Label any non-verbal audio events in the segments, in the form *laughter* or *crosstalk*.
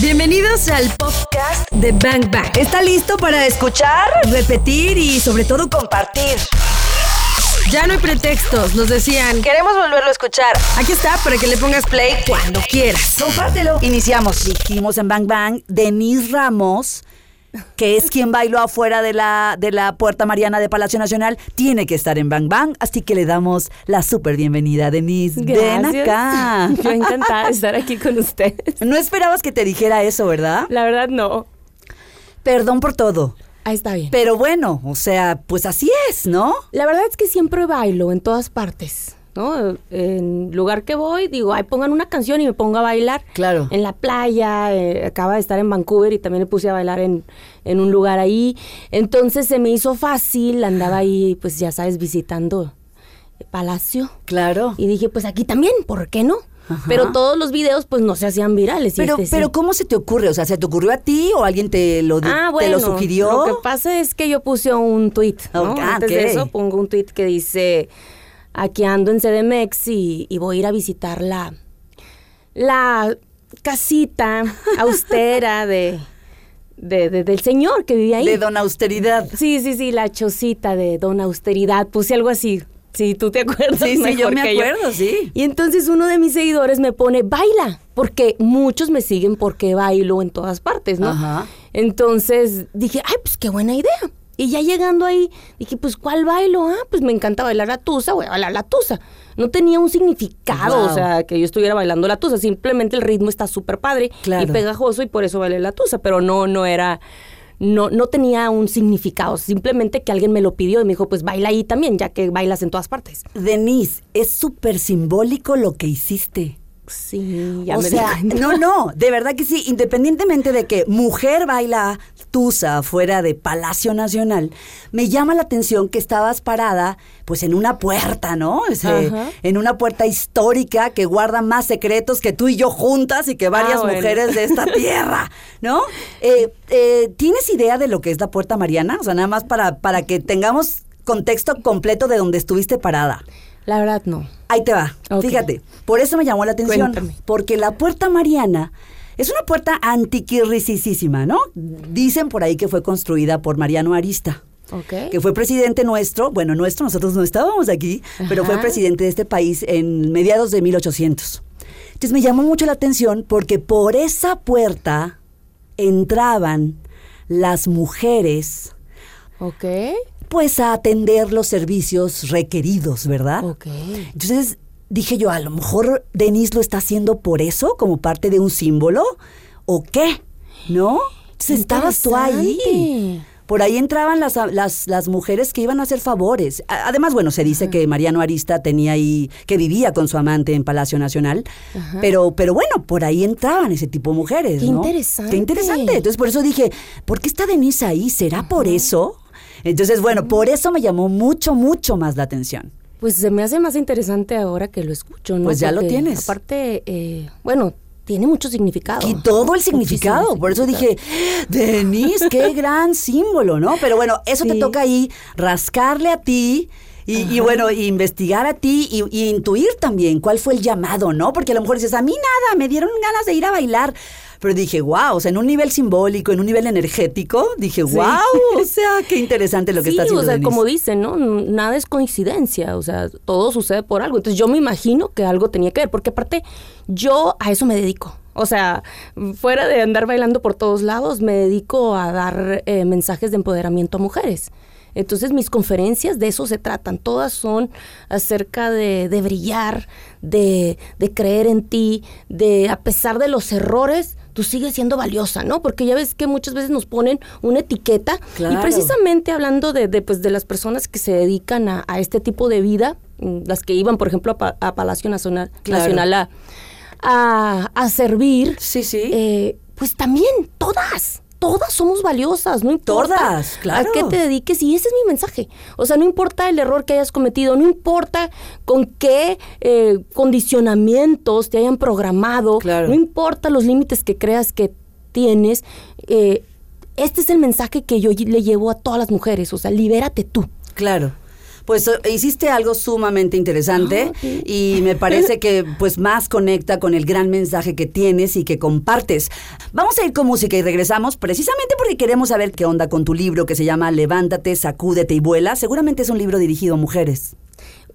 Bienvenidos al podcast de Bang Bang. ¿Está listo para escuchar, repetir y sobre todo compartir? Ya no hay pretextos, nos decían. Queremos volverlo a escuchar. Aquí está para que le pongas play cuando quieras. Compártelo. Iniciamos. Dijimos en Bang Bang, Denise Ramos, que es quien bailó afuera de la, de la Puerta Mariana de Palacio Nacional, tiene que estar en Bang Bang, así que le damos la súper bienvenida, Denise. Ven Gracias. acá. *laughs* Yo encantada de estar aquí con ustedes. No esperabas que te dijera eso, ¿verdad? La verdad, no. Perdón por todo. Ahí está bien. Pero bueno, o sea, pues así es, ¿no? La verdad es que siempre bailo en todas partes, ¿no? En lugar que voy, digo, ay, pongan una canción y me pongo a bailar. Claro. En la playa, eh, acaba de estar en Vancouver y también me puse a bailar en, en un lugar ahí. Entonces se me hizo fácil, andaba ahí, pues ya sabes, visitando el Palacio. Claro. Y dije, pues aquí también, ¿por qué no? Ajá. Pero todos los videos, pues no se hacían virales. Pero, este sí. pero ¿cómo se te ocurre? O sea, ¿se te ocurrió a ti o alguien te lo, Ah, te lo sugirió? Lo que pasa es que yo puse un tweet, ¿no? Ok, ah, Antes de eso pongo un tweet que dice, aquí ando en CDMX y, y voy a ir a visitar la, la casita *laughs* austera de, de- de- del señor que vivía ahí. De Don Austeridad. Sí, sí, sí, la chocita de Don Austeridad. Puse algo así. Sí, tú te acuerdas. Sí, sí, yo me acuerdo, sí. Y entonces uno de mis seguidores me pone, baila, porque muchos me siguen porque bailo en todas partes, ¿no? Ajá. Entonces dije, ay, pues qué buena idea. Y ya llegando ahí, dije, pues ¿cuál bailo? Ah, pues me encanta bailar la tusa, voy a bailar la tusa. No tenía un significado, Wow. o sea, que yo estuviera bailando la tusa. Simplemente el ritmo está súper padre Claro. y pegajoso y por eso bailé la tusa. Pero no, no era, no, no tenía un significado. Simplemente que alguien me lo pidió y me dijo, pues baila ahí también, ya que bailas en todas partes. Denise, es súper simbólico lo que hiciste. Sí, ya o me sea, no, no, de verdad que sí, independientemente de que mujer baila tusa fuera de Palacio Nacional, me llama la atención que estabas parada pues en una puerta, ¿no? Ese- Ajá. en una puerta histórica que guarda más secretos que tú y yo juntas y que varias Ah, bueno. mujeres de esta *laughs* tierra, ¿no? Eh, eh, ¿Tienes idea de lo que es la Puerta Mariana? O sea, nada más para, para que tengamos contexto completo de donde estuviste parada. La verdad, no. Ahí te va. Fíjate, por eso me llamó la atención. Cuéntame. Porque la puerta Mariana es una puerta antiquirricisísima, ¿no? Dicen por ahí que fue construida por Mariano Arista. Ok. Que fue presidente nuestro, bueno, nuestro, nosotros no estábamos aquí, pero fue presidente de este país en mediados de 1800. Entonces me llamó mucho la atención porque por esa puerta entraban las mujeres, Ok. Pues a atender los servicios requeridos, ¿verdad? Ok. Entonces dije yo, a lo mejor Denise lo está haciendo por eso, como parte de un símbolo, ¿o qué? ¿No? Entonces estabas tú ahí. Por ahí entraban las, las, las mujeres que iban a hacer favores. Además, bueno, se dice que Mariano Arista tenía ahí, que vivía con su amante en Palacio Nacional. Pero, pero bueno, por ahí entraban ese tipo de mujeres. Qué ¿no? interesante. Qué interesante. Entonces, por eso dije, ¿por qué está Denise ahí? ¿Será por eso? Entonces, bueno, por eso me llamó mucho, mucho más la atención. Pues se me hace más interesante ahora que lo escucho, ¿no? Pues ya lo tienes. Aparte, eh, bueno, tiene mucho significado. Y todo el Muchísimo significado. Por eso dije, Denise, qué *laughs* gran símbolo, ¿no? Pero bueno, eso te toca ahí rascarle a ti. Y, y bueno, investigar a ti y, y intuir también cuál fue el llamado, ¿no? Porque a lo mejor dices, a mí nada, me dieron ganas de ir a bailar. Pero dije, wow, o sea, en un nivel simbólico, en un nivel energético, dije, wow, o *laughs* sea, qué interesante lo que sí, está haciendo o sea, Denise. como dicen, ¿no? Nada es coincidencia, o sea, todo sucede por algo. Entonces yo me imagino que algo tenía que ver, porque aparte yo a eso me dedico. O sea, fuera de andar bailando por todos lados, me dedico a dar eh, mensajes de empoderamiento a mujeres. Entonces mis conferencias de eso se tratan, todas son acerca de, de brillar, de, de creer en ti, de a pesar de los errores, tú sigues siendo valiosa, ¿no? Porque ya ves que muchas veces nos ponen una etiqueta Claro. y precisamente hablando de, de, pues, de las personas que se dedican a, a este tipo de vida, mm, las que iban, por ejemplo, a, a Palacio Nacional, Claro. Nacional a, a, a servir, Sí, sí. eh, pues también todas, todas somos valiosas, no importa Todas, claro. a qué te dediques y ese es mi mensaje. O sea, no importa el error que hayas cometido, no importa con qué eh, condicionamientos te hayan programado, Claro. no importa los límites que creas que tienes, eh, este es el mensaje que yo le llevo a todas las mujeres, o sea, libérate tú. Claro. Pues eh, hiciste algo sumamente interesante Ah, y me parece que pues más conecta con el gran mensaje que tienes y que compartes. Vamos a ir con música y regresamos precisamente porque queremos saber qué onda con tu libro que se llama Levántate, sacúdete y vuela. Seguramente es un libro dirigido a mujeres.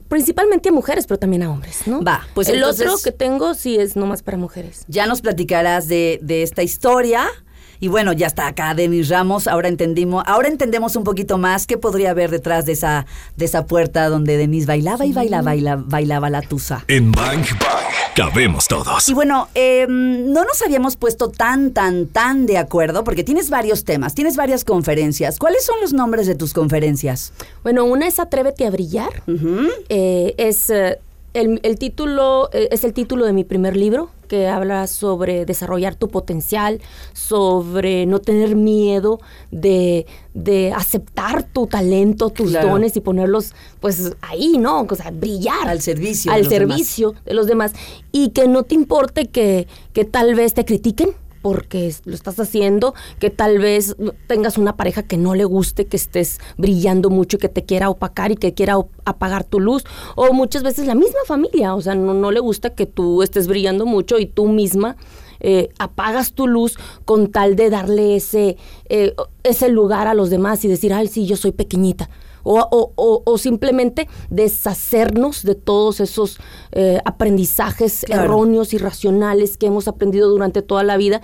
Principalmente a mujeres, pero también a hombres, ¿no? Va, pues El entonces- otro que tengo sí es nomás para mujeres. Ya nos platicarás de, de esta historia. Y bueno, ya está acá Denis Ramos. Ahora entendimos, ahora entendemos un poquito más qué podría haber detrás de esa, de esa puerta donde Denis bailaba y bailaba, baila- bailaba la tusa. En Bang Bang cabemos todos. Y bueno, eh, no nos habíamos puesto tan, tan, tan de acuerdo porque tienes varios temas, tienes varias conferencias. ¿Cuáles son los nombres de tus conferencias? Bueno, una es Atrévete a brillar. Eh, es eh, el, el título eh, es el título de mi primer libro que habla sobre desarrollar tu potencial, sobre no tener miedo de, de aceptar tu talento, tus Claro. dones y ponerlos pues ahí, ¿no? O sea, brillar. Al servicio de Al los demás. servicio de los demás. Y que no te importe que, que tal vez te critiquen porque lo estás haciendo, que tal vez tengas una pareja que no le guste, que estés brillando mucho y que te quiera opacar y que quiera apagar tu luz, o muchas veces la misma familia, o sea, no, no le gusta que tú estés brillando mucho y tú misma eh, apagas tu luz con tal de darle ese, eh, ese lugar a los demás y decir, ay, sí, yo soy pequeñita. O, o- o- o simplemente deshacernos de todos esos eh, aprendizajes Claro. erróneos, irracionales que hemos aprendido durante toda la vida,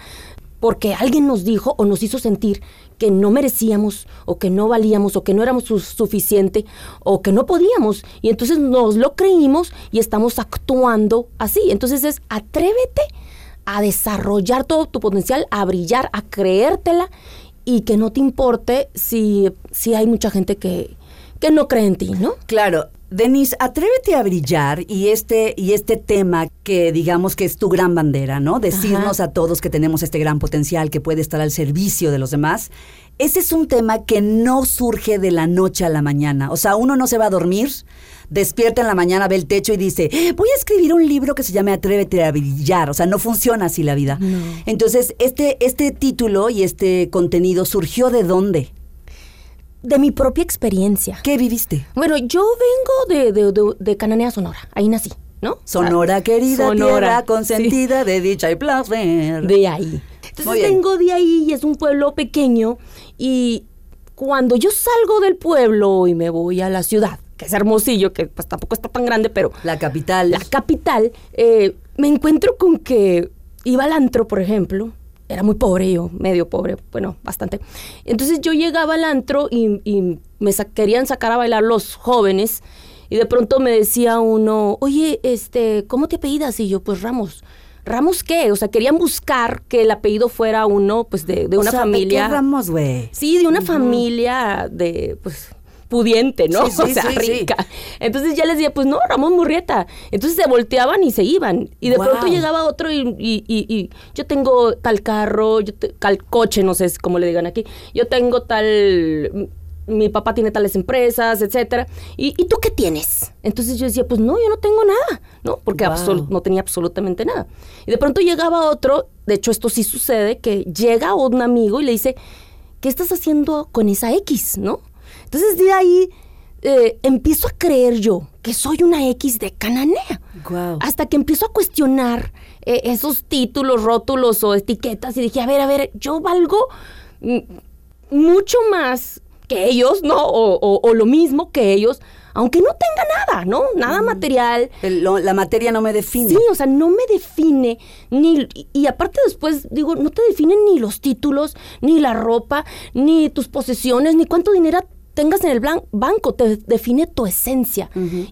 porque alguien nos dijo o nos hizo sentir que no merecíamos o que no valíamos o que no éramos su- suficiente o que no podíamos. Y entonces nos lo creímos y estamos actuando así. Entonces es atrévete a desarrollar todo tu potencial, a brillar, a creértela y que no te importe si, si hay mucha gente que, que no cree en ti, ¿no? Claro. Denise, atrévete a brillar y este, y este tema que digamos que es tu gran bandera, ¿no? Decirnos a todos que tenemos este gran potencial que puede estar al servicio de los demás. Ese es un tema que no surge de la noche a la mañana. O sea, uno no se va a dormir, despierta en la mañana, ve el techo y dice, voy a escribir un libro que se llame Atrévete a brillar. O sea, no funciona así la vida. Entonces, este, este título y este contenido surgió de dónde? De mi propia experiencia. ¿Qué viviste? Bueno, yo vengo de, de, de- de Cananea, Sonora. Ahí nací, ¿no? Sonora sea, querida, Sonora, tierra sí. consentida de dicha y placer. De ahí. Entonces vengo de ahí y es un pueblo pequeño y cuando yo salgo del pueblo y me voy a la ciudad, que es Hermosillo, que pues tampoco está tan grande, pero La capital. la capital, eh, me encuentro con que iba al antro, por ejemplo. Era muy pobre yo, medio pobre, bueno, bastante. Entonces yo llegaba al antro y, y me sa- querían sacar a bailar los jóvenes y de pronto me decía uno, oye, este, ¿cómo te apellidas? Y yo, pues Ramos. ¿Ramos qué? O sea, querían buscar que el apellido fuera uno, pues, de, de O una sea, ¿de familia. qué Ramos, güey? Sí, de una familia de, pues, pudiente, ¿no? Sí, *laughs* sí, o sea, sí, rica. Entonces ya les decía, pues no, Ramón Murrieta. Entonces se volteaban y se iban. Y de pronto llegaba otro y, y- y- y yo tengo tal carro, yo te- tal coche, no sé cómo le digan aquí. Yo tengo tal... Mi papá tiene tales empresas, etcétera. ¿Y, y tú qué tienes? Entonces yo decía, pues no, yo no tengo nada, ¿no? Porque absol- no tenía absolutamente nada. Y de pronto llegaba otro, de hecho esto sí sucede, que llega un amigo y le dice, ¿qué estás haciendo con esa X, no? Entonces de ahí eh, empiezo a creer yo que soy una X de Cananea. Guau. Hasta que empiezo a cuestionar eh, esos títulos, rótulos o etiquetas y dije, a ver, a ver, yo valgo mm, mucho más que ellos, ¿no? O, o- o lo mismo que ellos, aunque no tenga nada, ¿no? Nada material. El- lo- la materia no me define. Sí, o sea, no me define ni y, y aparte después digo, no te definen ni los títulos, ni la ropa, ni tus posesiones, ni cuánto dinero tengas en el banco, te define tu esencia.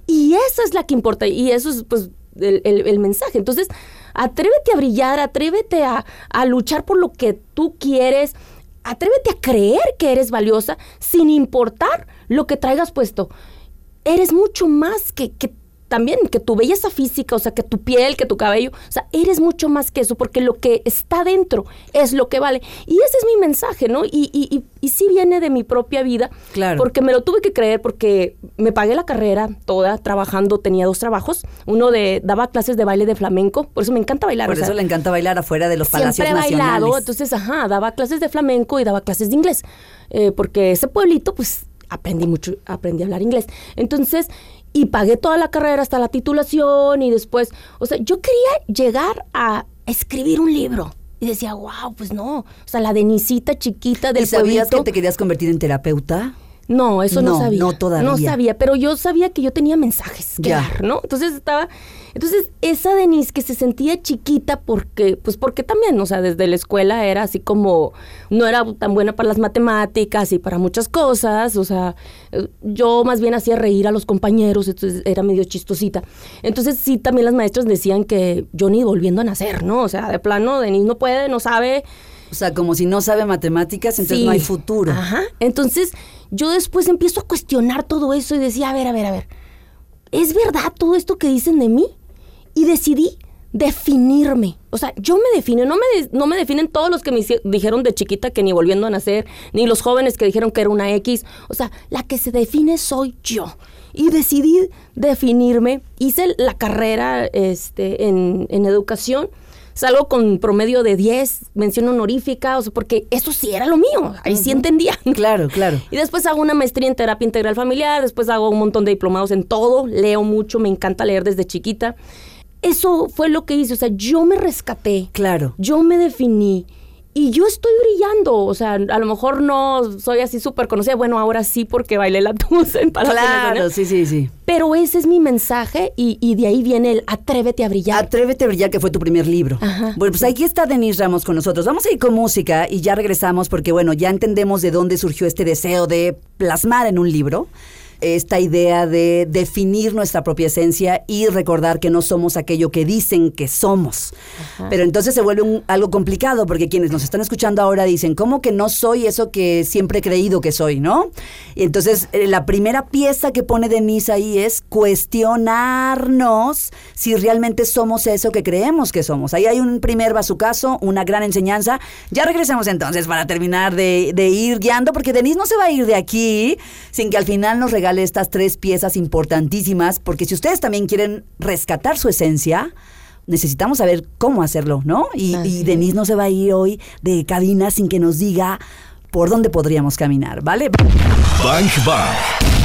Y eso es la que importa y eso es pues el, el- el mensaje. Entonces, atrévete a brillar, atrévete a, a luchar por lo que tú quieres. Atrévete a creer que eres valiosa sin importar lo que traigas puesto eres mucho más que, que también que tu belleza física, o sea, que tu piel, que tu cabello, o sea, eres mucho más que eso, porque lo que está dentro es lo que vale. Y ese es mi mensaje, ¿no? Y, y, y, y sí viene de mi propia vida, Claro. porque me lo tuve que creer, porque me pagué la carrera toda trabajando, tenía dos trabajos, uno de, daba clases de baile de flamenco, por eso me encanta bailar. Por o sea, eso le encanta bailar afuera de los palacios Siempre he nacionales. bailado, entonces, ajá, daba clases de flamenco y daba clases de inglés. Eh, porque ese pueblito, pues, aprendí mucho, aprendí a hablar inglés. Entonces, y pagué toda la carrera hasta la titulación y después, o sea, yo quería llegar a escribir un libro. Y decía, wow, pues no. O sea, la Denisita chiquita del ¿Y sabías pueblito. que te querías convertir en terapeuta? No, eso no, No, sabía. no todavía. No sabía, pero yo sabía que yo tenía mensajes que Ya. dar, ¿no? Entonces estaba, entonces esa Denise que se sentía chiquita porque, pues porque también, o sea, desde la escuela era así como, no era tan buena para las matemáticas y para muchas cosas, o sea, eh, yo más bien hacía reír a los compañeros, entonces era medio chistosita. Entonces sí, también las maestras decían que yo ni volviendo a nacer, ¿no? O sea, de plano, Denise no puede, no sabe, O sea, como si no sabe matemáticas, entonces Sí. no hay futuro. Ajá. Entonces, yo después empiezo a cuestionar todo eso y decía, a ver, a ver, a ver, ¿es verdad todo esto que dicen de mí? Y decidí definirme. O sea, yo me defino, no me, no me definen todos los que me dijeron de chiquita que ni volviendo a nacer, ni los jóvenes que dijeron que era una X. O sea, la que se define soy yo. Y decidí definirme. Hice la carrera este, en, en educación. Salgo con promedio de 10, mención honorífica, o sea, porque eso sí era lo mío. Ahí sí entendía. Claro, claro. *laughs* Y después hago una maestría en terapia integral familiar, después hago un montón de diplomados en todo, leo mucho, me encanta leer desde chiquita. Eso fue lo que hice, o sea, yo me rescaté, Claro. yo me definí y yo estoy brillando, o sea, a lo mejor no soy así súper conocida, bueno, ahora sí porque bailé la tusa en Palacio Claro, sí, sí, sí. Pero ese es mi mensaje y, y de ahí viene el atrévete a brillar. Atrévete a brillar, que fue tu primer libro. Ajá. Bueno, pues aquí está Denise Ramos con nosotros. Vamos a ir con música y ya regresamos porque, bueno, ya entendemos de dónde surgió este deseo de plasmar en un libro esta idea de definir nuestra propia esencia y recordar que no somos aquello que dicen que somos. Pero entonces se vuelve un- algo complicado porque quienes nos están escuchando ahora dicen, ¿cómo que no soy eso que siempre he creído que soy, no? Y entonces eh, la primera pieza que pone Denise ahí es cuestionarnos si realmente somos eso que creemos que somos. Ahí hay un primer bazucazo, una gran enseñanza. Ya regresamos entonces para terminar de, de ir guiando, porque Denise no se va a ir de aquí sin que al final nos regale estas tres piezas importantísimas, porque si ustedes también quieren rescatar su esencia, necesitamos saber cómo hacerlo, ¿no? Y, y. Denise no se va a ir hoy de cabina sin que nos diga por dónde podríamos caminar, ¿vale? Bang Bang.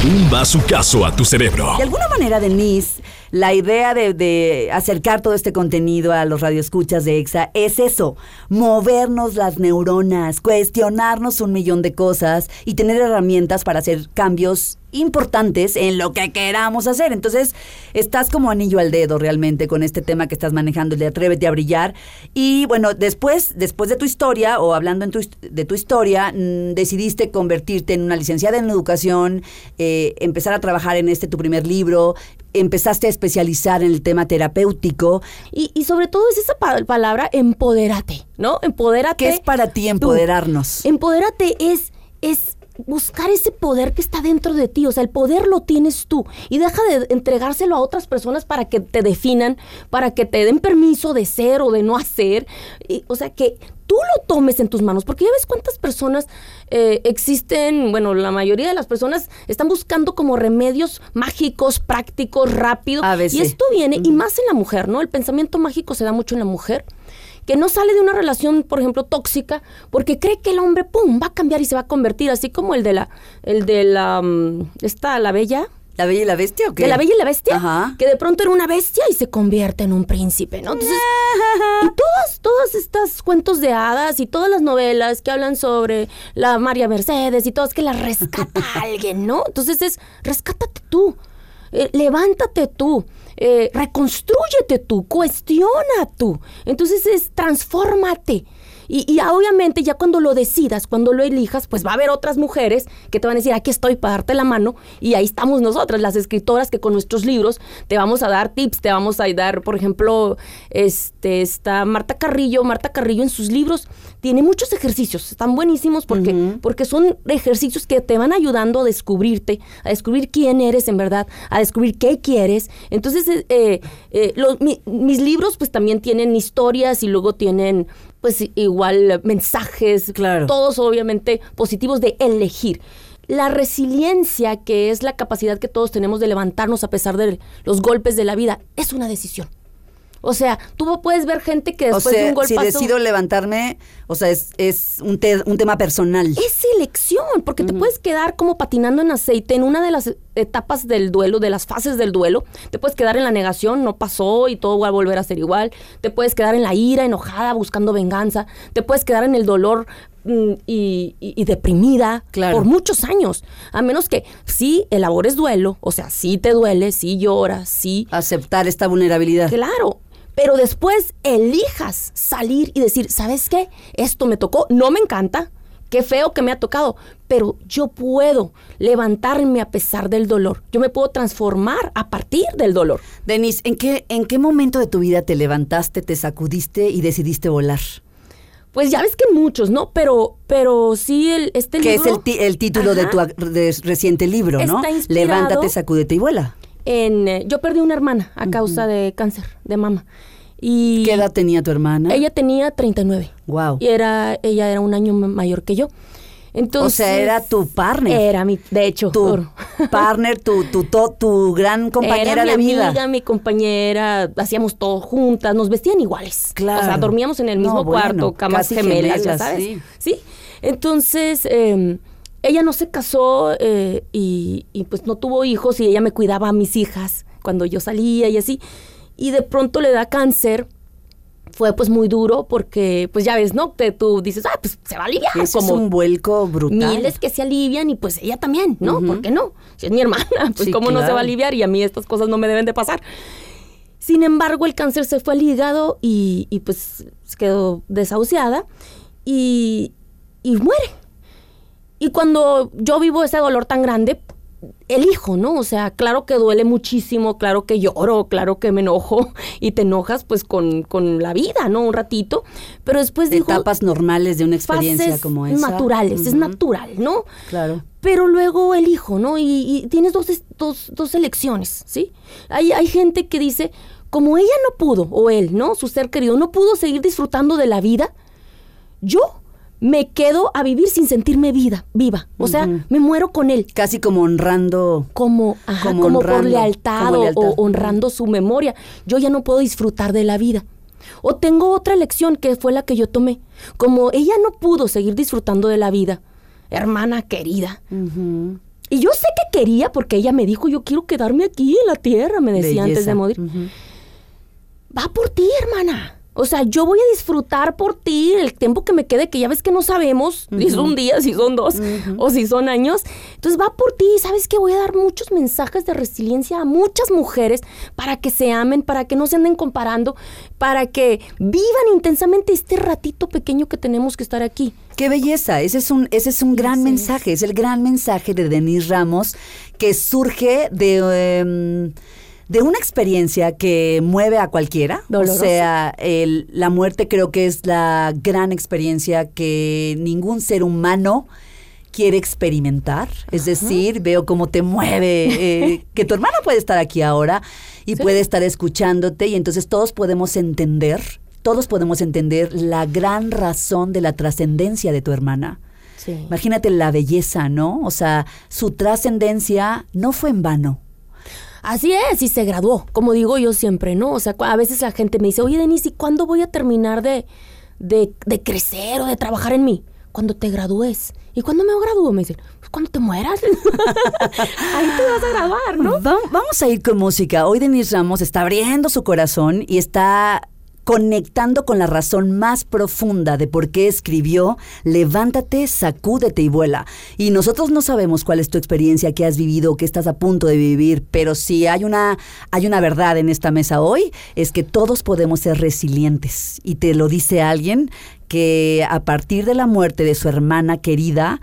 Un bazucazo a tu cerebro. De alguna manera, Denise, la idea de, de acercar todo este contenido a los radioescuchas de EXA es eso, movernos las neuronas, cuestionarnos un millón de cosas y tener herramientas para hacer cambios importantes en lo que queramos hacer. Entonces, estás como anillo al dedo realmente con este tema que estás manejando, el de atrévete a brillar. Y bueno, después, después de tu historia, o hablando en tu de tu historia, mm, decidiste convertirte en una licenciada en educación, eh, empezar a trabajar en este tu primer libro, empezaste a especializar en el tema terapéutico. Y, y sobre todo es esa pa- palabra, empodérate, ¿no? Empodérate. ¿Qué es para ti tú. empoderarnos? Empodérate es, es buscar ese poder que está dentro de ti. O sea, el poder lo tienes tú. Y deja de entregárselo a otras personas para que te definan, para que te den permiso de ser o de no hacer. Y, o sea, que tú lo tomes en tus manos. Porque ya ves cuántas personas eh, existen, bueno, la mayoría de las personas están buscando como remedios mágicos, prácticos, rápidos. Y esto viene, y más en la mujer, ¿no? El pensamiento mágico se da mucho en la mujer que no sale de una relación, por ejemplo, tóxica, porque cree que el hombre, pum, va a cambiar y se va a convertir, así como el de la, el de la, mm, esta, la bella, ¿La bella y la bestia o qué? de la bella y la bestia, Ajá. que de pronto era una bestia y se convierte en un príncipe, ¿no? Entonces, *laughs* y todas, todas estas cuentos de hadas y todas las novelas que hablan sobre la María Mercedes y todas que la rescata *laughs* alguien, ¿no? Entonces es, rescátate tú, eh, levántate tú, eh, reconstrúyete tú, cuestiona tú. Entonces es, transfórmate. Y, y obviamente ya cuando lo decidas, cuando lo elijas, pues va a haber otras mujeres que te van a decir, aquí estoy para darte la mano. Y ahí estamos nosotras, las escritoras que con nuestros libros te vamos a dar tips, te vamos a dar, por ejemplo, este, está Marta Carrillo. Marta Carrillo en sus libros tiene muchos ejercicios, están buenísimos porque, porque son ejercicios que te van ayudando a descubrirte, a descubrir quién eres en verdad, a descubrir qué quieres. Entonces, eh, eh, eh, los- mi- mis libros pues también tienen historias y luego tienen pues igual mensajes, Claro. todos obviamente positivos de elegir. La resiliencia, que es la capacidad que todos tenemos de levantarnos a pesar de los golpes de la vida, es una decisión. O sea, tú puedes ver gente que O después de sea, un si golpazo... decido levantarme, o sea, es, es un, te- un tema personal. Es selección, porque te puedes quedar como patinando en aceite en una de las etapas del duelo, de las fases del duelo. Te puedes quedar en la negación, no pasó y todo va a volver a ser igual. Te puedes quedar en la ira, enojada, buscando venganza. Te puedes quedar en el dolor mm, y, y- y deprimida Claro. por muchos años. A menos que sí elabores duelo, o sea, sí te duele, sí lloras, sí Aceptar esta vulnerabilidad. Claro. Pero después elijas salir y decir, ¿sabes qué? Esto me tocó, no me encanta, qué feo que me ha tocado, pero yo puedo levantarme a pesar del dolor. Yo me puedo transformar a partir del dolor. Denise, ¿en qué, ¿en qué momento de tu vida te levantaste, te sacudiste y decidiste volar? Pues ya ves que muchos, ¿no? Pero, pero sí, el, este Que es el, el título de tu de reciente libro, ¿no? Levántate, sacúdete y vuela. En, eh, yo perdí una hermana a causa de cáncer de mama. Y ¿Qué edad tenía tu hermana? Ella tenía 39. Wow. Y era, ella era un año ma- mayor que yo. Entonces, o sea, era tu partner. Era mi, de hecho. tu *laughs* partner, tu, tu, to- tu gran compañera era mi de vida. amiga, mi compañera, hacíamos todo juntas, nos vestían iguales. Claro. O sea, dormíamos en el No, mismo bueno, cuarto, camas gemelas, ya sabes. sí. Sí. Entonces, eh, ella no se casó eh, y, y, pues no tuvo hijos y ella me cuidaba a mis hijas cuando yo salía y así. Y de pronto le da cáncer. Fue pues muy duro porque, pues ya ves, ¿no? Te, tú dices, ah, pues se va a aliviar. Ese es un vuelco brutal. Miles que se alivian y pues ella también, ¿no? ¿Por qué no? Si es mi hermana, pues Sí, cómo no se va a aliviar y a mí estas cosas no me deben de pasar. Sin embargo, el cáncer se fue al hígado y, y, pues quedó desahuciada y, y muere. Y cuando yo vivo ese dolor tan grande, elijo, ¿no? O sea, claro que duele muchísimo, claro que lloro, claro que me enojo *laughs* y te enojas pues con, con la vida, ¿no? Un ratito, pero después digo... Etapas normales de una experiencia fases como esa. naturales, es natural, ¿no? Claro. Pero luego elijo, ¿no? Y, y tienes dos, dos, dos elecciones, ¿sí? Hay, hay gente que dice, como ella no pudo, o él, ¿no? Su ser querido, no pudo seguir disfrutando de la vida, yo me quedo a vivir sin sentirme vida, viva. O sea, me muero con él. Casi como honrando. Como, ajá, Como como, por honrando, lealtad, como o- lealtad. o honrando su memoria. Yo ya no puedo disfrutar de la vida. O tengo otra elección que fue la que yo tomé. Como ella no pudo seguir disfrutando de la vida, hermana querida. Y yo sé que quería porque ella me dijo, yo quiero quedarme aquí en la tierra, me decía antes de morir. Va por ti, hermana. O sea, yo voy a disfrutar por ti el tiempo que me quede, que ya ves que no sabemos si son días, si son dos o si son años. Entonces va por ti, ¿sabes que Voy a dar muchos mensajes de resiliencia a muchas mujeres para que se amen, para que no se anden comparando, para que vivan intensamente este ratito pequeño que tenemos que estar aquí. Qué belleza, ese es un, ese es un gran mensaje, es el gran mensaje de Denise Ramos que surge de, em, de una experiencia que mueve a cualquiera. Dolorosa. O sea, el- la muerte creo que es la gran experiencia que ningún ser humano quiere experimentar. Es decir, veo cómo te mueve, eh, *laughs* que tu hermana puede estar aquí ahora y puede estar escuchándote y entonces todos podemos entender, todos podemos entender la gran razón de la trascendencia de tu hermana. Sí. Imagínate la belleza, ¿no? O sea, su trascendencia no fue en vano. Así es, y se graduó, como digo yo siempre, ¿no? O sea, a veces la gente me dice, oye, Denise, ¿y cuándo voy a terminar de, de, crecer o de trabajar en mí? Cuando te gradúes. ¿Y cuándo me gradúo? Me dicen, pues cuando te mueras. *laughs* Ahí te vas a graduar, ¿no? Va- vamos a ir con música. Hoy Denise Ramos está abriendo su corazón y está conectando con la razón más profunda de por qué escribió Levántate, sacúdete y vuela. Y nosotros no sabemos cuál es tu experiencia, qué has vivido, qué estás a punto de vivir, pero si hay una, hay una verdad en esta mesa hoy, es que todos podemos ser resilientes. Y te lo dice alguien que a partir de la muerte de su hermana querida,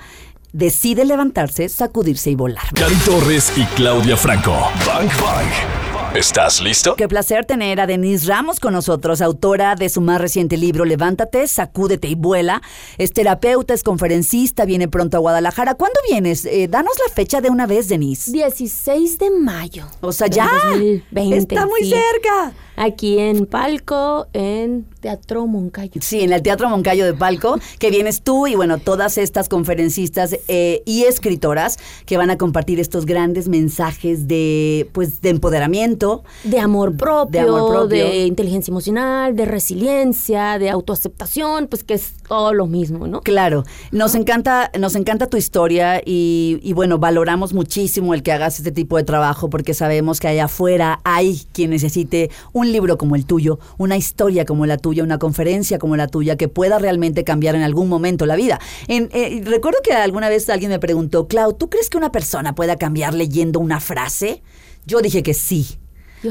decide levantarse, sacudirse y volar. Cari Torres y Claudia Franco. Bang Bang. ¿Estás listo? Qué placer tener a Denise Ramos con nosotros, autora de su más reciente libro Levántate, sacúdete y vuela. Es terapeuta, es conferencista, viene pronto a Guadalajara. ¿Cuándo vienes? Eh, danos la fecha de una vez, Denise. 16 de mayo. O sea, ya 2020, está muy sí. cerca. Aquí en Palco, en Teatro Moncayo. Sí, en el Teatro Moncayo de Palco, que vienes tú y bueno, todas estas conferencistas eh, y escritoras que van a compartir estos grandes mensajes de, pues, de empoderamiento, poquito. De amor propio, De amor propio. de inteligencia emocional, de resiliencia, de autoaceptación, pues que es todo lo mismo, ¿no? Claro, nos encanta, nos encanta tu historia y, y bueno, valoramos muchísimo el que hagas este tipo de trabajo porque sabemos que allá afuera hay quien necesite un libro como el tuyo, una historia como la tuya, una conferencia como la tuya que pueda realmente cambiar en algún momento la vida. En, eh, recuerdo que alguna vez alguien me preguntó, Clau, ¿tú crees que una persona pueda cambiar leyendo una frase? Yo dije que sí.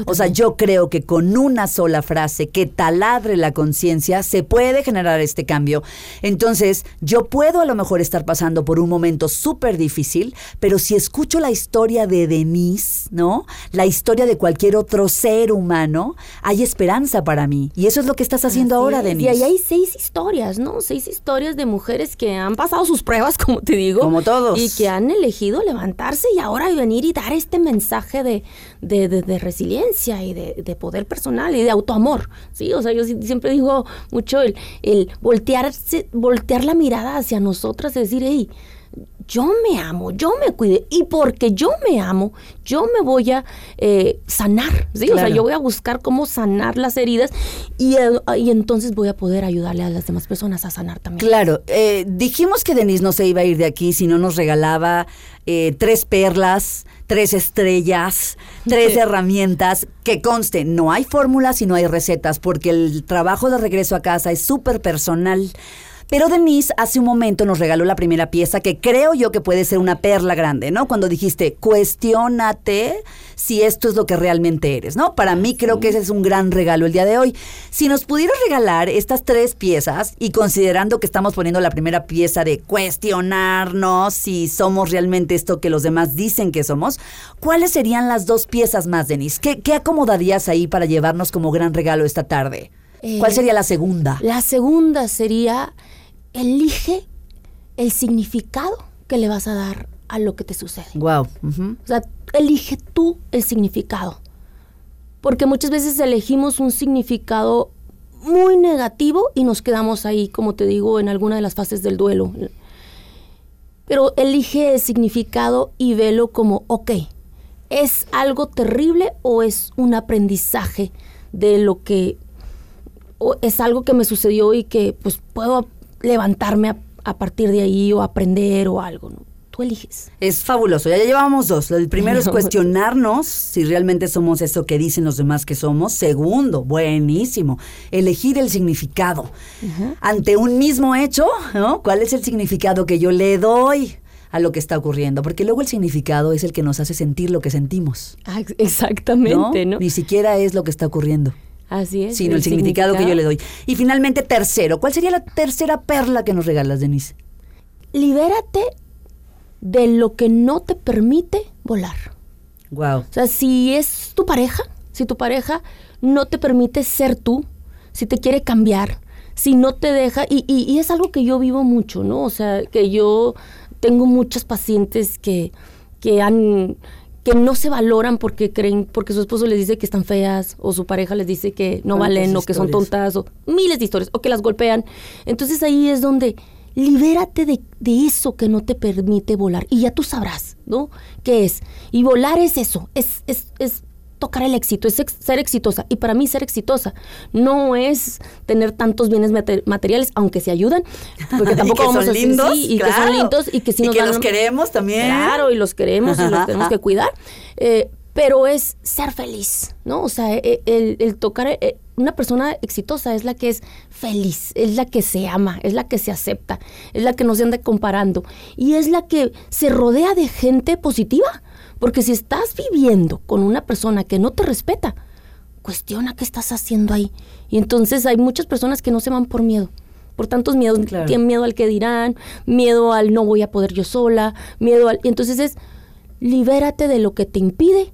O sea, yo creo que con una sola frase que taladre la conciencia se puede generar este cambio. Entonces, yo puedo a lo mejor estar pasando por un momento súper difícil, pero si escucho la historia de Denise, ¿no? La historia de cualquier otro ser humano, hay esperanza para mí. Y eso es lo que estás haciendo Así ahora, es. Denise. Y ahí hay seis historias, ¿no? Seis historias de mujeres que han pasado sus pruebas, *laughs* como te digo. Como todos. Y que han elegido levantarse y ahora venir y dar este mensaje de, de, de- de resiliencia y de, de poder personal y de autoamor, ¿sí? O sea, yo siempre digo mucho el, el voltearse, voltear la mirada hacia nosotras y decir, hey, yo me amo, yo me cuide y porque yo me amo, yo me voy a eh, sanar, ¿sí? O sea, yo voy a buscar cómo sanar las heridas y, eh, y entonces voy a poder ayudarle a las demás personas a sanar también. Claro, eh, dijimos que Denise no se iba a ir de aquí si no nos regalaba eh, tres perlas, tres estrellas, tres herramientas. Que conste, no hay fórmulas y no hay recetas, porque el trabajo de regreso a casa es súper personal. Pero Denise hace un momento nos regaló la primera pieza que creo yo que puede ser una perla grande, ¿no? Cuando dijiste, cuestiónate si esto es lo que realmente eres, ¿no? Para mí creo que ese es un gran regalo el día de hoy. Si nos pudieras regalar estas tres piezas y considerando que estamos poniendo la primera pieza de cuestionarnos si somos realmente esto que los demás dicen que somos, ¿cuáles serían las dos piezas más, Denise? ¿Qué, qué acomodarías ahí para llevarnos como gran regalo esta tarde? Eh, ¿Cuál sería la segunda? La segunda sería, elige el significado que le vas a dar a lo que te sucede. Wow. O sea, elige tú el significado. Porque muchas veces elegimos un significado muy negativo y nos quedamos ahí, como te digo, en alguna de las fases del duelo. Pero elige el significado y velo como, ok, ¿es algo terrible o es un aprendizaje de lo que, es algo que me sucedió y que pues puedo levantarme a, a partir de ahí o aprender o algo, ¿no? Tú eliges. Es fabuloso. Ya, ya llevamos dos. El primero es *laughs* cuestionarnos si realmente somos eso que dicen los demás que somos. Segundo, buenísimo, elegir el significado. Ante un mismo hecho, ¿no? ¿Cuál es el significado que yo le doy a lo que está ocurriendo? Porque luego el significado es el que nos hace sentir lo que sentimos. Ah, ex- exactamente, ¿no? Ni siquiera es lo que está ocurriendo, Así es. sino el, significado, que yo le doy. Y finalmente, tercero, ¿cuál sería la tercera perla que nos regalas, Denise? Libérate de lo que no te permite volar. Wow. O sea, si es tu pareja, si tu pareja no te permite ser tú, si te quiere cambiar, si no te deja, y, y- y es algo que yo vivo mucho, ¿no? O sea, que yo tengo muchos pacientes que, que han que no se valoran porque creen, porque su esposo les dice que están feas, o su pareja les dice que no ¿Cuántas valen, o que son tontas, o miles de historias, o que las golpean. Entonces ahí es donde libérate de, de eso que no te permite volar. Y ya tú sabrás, ¿no? ¿Qué es? Y volar es eso, es, es, es tocar el éxito, es ex- ser exitosa. Y para mí ser exitosa no es tener tantos bienes mate- materiales, aunque se ayudan, porque *laughs* tampoco y que vamos son a lindos, sí, y que son lindos y que sí Y nos que dan- los queremos también. Claro, y los queremos y los tenemos que cuidar. Eh, pero es ser feliz, ¿no? O sea, e- el, el tocar, eh, una persona exitosa es la que es feliz, es la que se ama, es la que se acepta, es la que no se anda comparando y es la que se rodea de gente positiva. Porque si estás viviendo con una persona que no te respeta, cuestiona qué estás haciendo ahí. Y entonces hay muchas personas que no se van por miedo. Por tantos miedos, Claro. tienen miedo al que dirán, miedo al no voy a poder yo sola, miedo al... Y entonces es, libérate de lo que te impide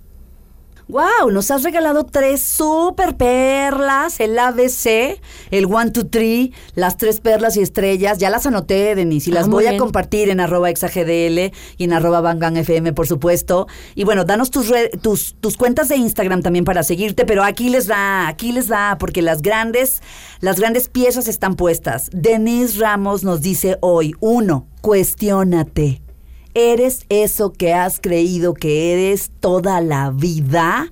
Wow, nos has regalado tres super perlas, el ABC, el one, two, three, las tres perlas y estrellas. Ya las anoté, Denise, y Ah, las muy voy a compartir en arroba exagdl y en arroba Bangan FM, por supuesto. Y bueno, danos tus, tus, tus cuentas de Instagram también para seguirte, pero aquí les va, aquí les va, porque las grandes, las grandes piezas están puestas. Denise Ramos nos dice hoy, uno, cuestiónate. ¿Eres eso que has creído que eres toda la vida?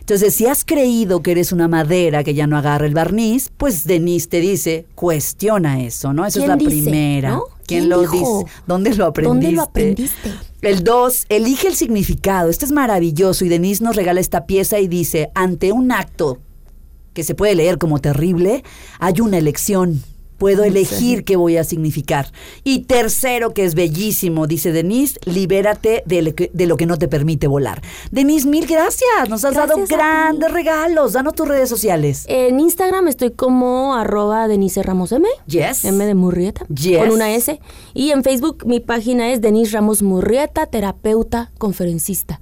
Entonces, si has creído que eres una madera que ya no agarra el barniz, pues Denise te dice, cuestiona eso, ¿no? Eso es ¿Quién la dice, primera. no? ¿Quién, ¿Quién lo dijo? dice? ¿Dónde lo aprendiste? ¿Dónde lo aprendiste? El dos, elige el significado. Este es maravilloso y Denise nos regala esta pieza y dice, ante un acto que se puede leer como terrible, hay una elección. Puedo elegir qué voy a significar. Y tercero, que es bellísimo, dice Denise, libérate de lo que, de lo que no te permite volar. Denise, mil gracias. Nos has dado Gracias grandes regalos. Danos tus redes sociales. En Instagram estoy como arroba Denise Ramos M. Yes. M de Murrieta. Yes. Con una S. Y en Facebook mi página es Denise Ramos Murrieta, terapeuta, conferencista.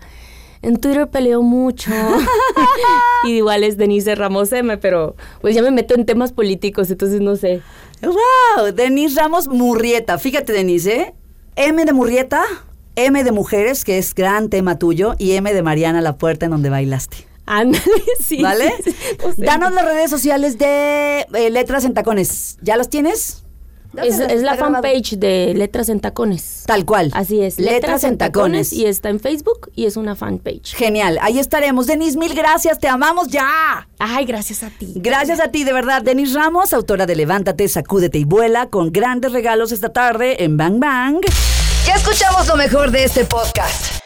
En Twitter peleo mucho. *laughs* *laughs* y igual es Denise Ramos M, pero pues ya me meto en temas políticos, entonces no sé. ¡Wow! Denise Ramos Murrieta. Fíjate, Denise, ¿eh? M de Murrieta, M de Mujeres, que es gran tema tuyo, y M de Mariana La Puerta, en donde bailaste. Ándale, *laughs* sí. ¿Vale? sí. Danos las redes sociales de eh, Letras en Tacones. ¿Ya las tienes? Es, la fanpage de Letras en Tacones. Tal cual. Así es. Letras, en Tacones. Y está en Facebook y es una fanpage. Genial. Ahí estaremos. Denise, mil gracias. Te amamos ya. Ay, gracias a ti. Gracias a ti, de verdad. Denise Ramos, autora de Levántate, Sacúdete y Vuela, con grandes regalos esta tarde en Bang Bang. Ya escuchamos lo mejor de este podcast.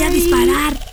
voy a disparar.